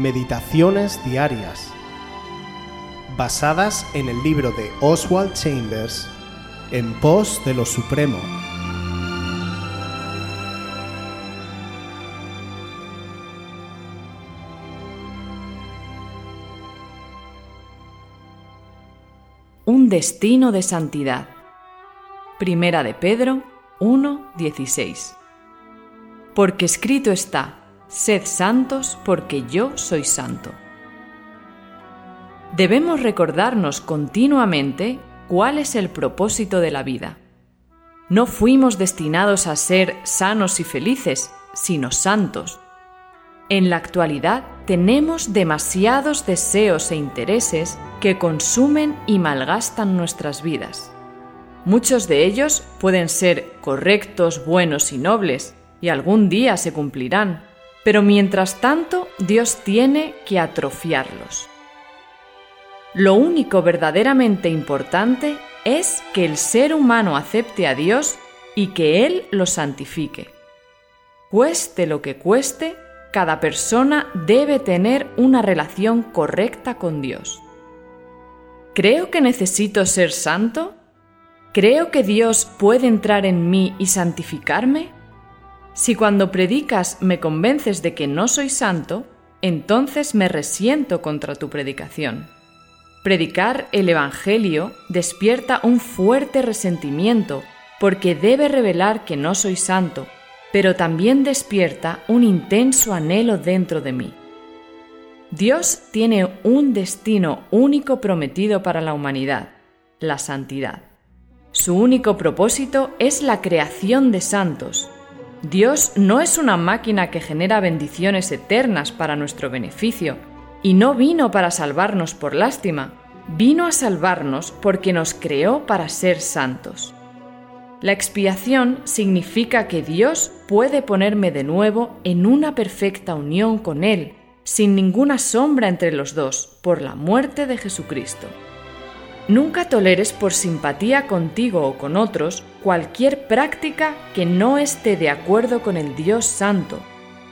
Meditaciones Diarias, basadas en el libro de Oswald Chambers, En pos de lo Supremo. Un destino de santidad. Primera de Pedro 1:16. Porque escrito está, Sed santos porque yo soy santo. Debemos recordarnos continuamente cuál es el propósito de la vida. No fuimos destinados a ser sanos y felices, sino santos. En la actualidad tenemos demasiados deseos e intereses que consumen y malgastan nuestras vidas. Muchos de ellos pueden ser correctos, buenos y nobles, y algún día se cumplirán pero mientras tanto Dios tiene que atrofiarlos. Lo único verdaderamente importante es que el ser humano acepte a Dios y que Él lo santifique. Cueste lo que cueste, cada persona debe tener una relación correcta con Dios. ¿Creo que necesito ser santo? ¿Creo que Dios puede entrar en mí y santificarme? Si cuando predicas me convences de que no soy santo, entonces me resiento contra tu predicación. Predicar el Evangelio despierta un fuerte resentimiento porque debe revelar que no soy santo, pero también despierta un intenso anhelo dentro de mí. Dios tiene un destino único prometido para la humanidad, la santidad. Su único propósito es la creación de santos, Dios no es una máquina que genera bendiciones eternas para nuestro beneficio, y no vino para salvarnos por lástima, vino a salvarnos porque nos creó para ser santos. La expiación significa que Dios puede ponerme de nuevo en una perfecta unión con Él, sin ninguna sombra entre los dos, por la muerte de Jesucristo. Nunca toleres por simpatía contigo o con otros cualquier práctica que no esté de acuerdo con el Dios Santo.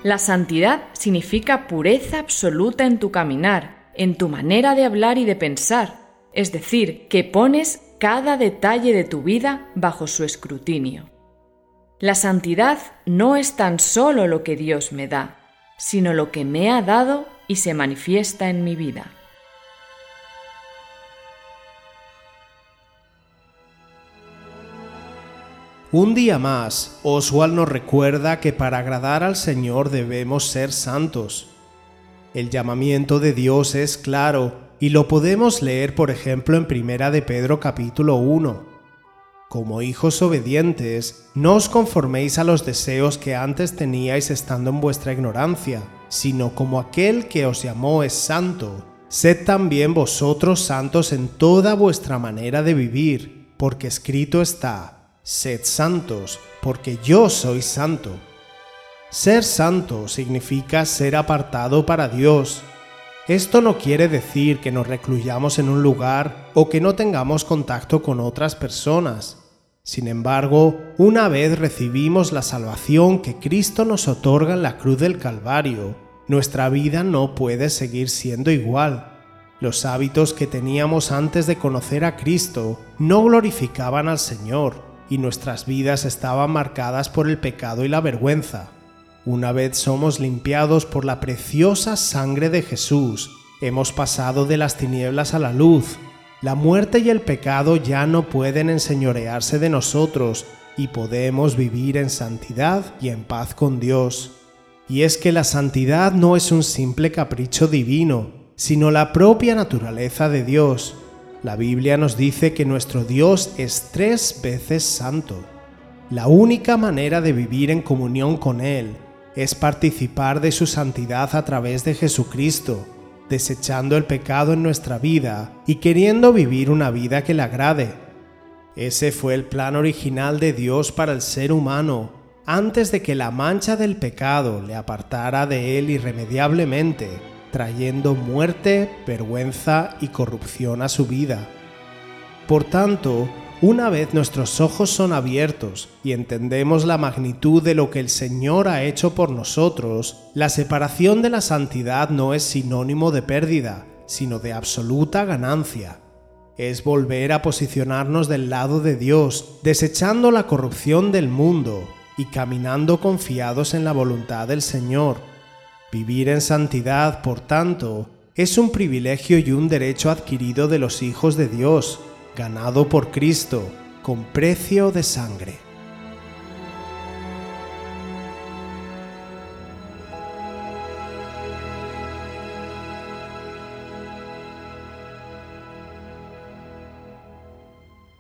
La santidad significa pureza absoluta en tu caminar, en tu manera de hablar y de pensar, es decir, que pones cada detalle de tu vida bajo su escrutinio. La santidad no es tan solo lo que Dios me da, sino lo que me ha dado y se manifiesta en mi vida. Un día más, Oswald nos recuerda que para agradar al Señor debemos ser santos. El llamamiento de Dios es claro y lo podemos leer por ejemplo en Primera de Pedro capítulo 1. Como hijos obedientes, no os conforméis a los deseos que antes teníais estando en vuestra ignorancia, sino como aquel que os llamó es santo. Sed también vosotros santos en toda vuestra manera de vivir, porque escrito está, Sed santos, porque yo soy santo. Ser santo significa ser apartado para Dios. Esto no quiere decir que nos recluyamos en un lugar o que no tengamos contacto con otras personas. Sin embargo, una vez recibimos la salvación que Cristo nos otorga en la cruz del Calvario, nuestra vida no puede seguir siendo igual. Los hábitos que teníamos antes de conocer a Cristo no glorificaban al Señor y nuestras vidas estaban marcadas por el pecado y la vergüenza. Una vez somos limpiados por la preciosa sangre de Jesús, hemos pasado de las tinieblas a la luz. La muerte y el pecado ya no pueden enseñorearse de nosotros y podemos vivir en santidad y en paz con Dios. Y es que la santidad no es un simple capricho divino, sino la propia naturaleza de Dios la Biblia nos dice que nuestro Dios es tres veces santo. La única manera de vivir en comunión con Él es participar de su santidad a través de Jesucristo, desechando el pecado en nuestra vida y queriendo vivir una vida que le agrade. Ese fue el plan original de Dios para el ser humano, antes de que la mancha del pecado le apartara de él irremediablemente trayendo muerte, vergüenza y corrupción a su vida. Por tanto, Una vez nuestros ojos son abiertos y entendemos la magnitud de lo que el Señor ha hecho por nosotros, la separación de la santidad no es sinónimo de pérdida, sino de absoluta ganancia. Es volver a posicionarnos del lado de Dios, desechando la corrupción del mundo y caminando confiados en la voluntad del Señor. Vivir en santidad, por tanto, es un privilegio y un derecho adquirido de los hijos de Dios, ganado por Cristo, con precio de sangre.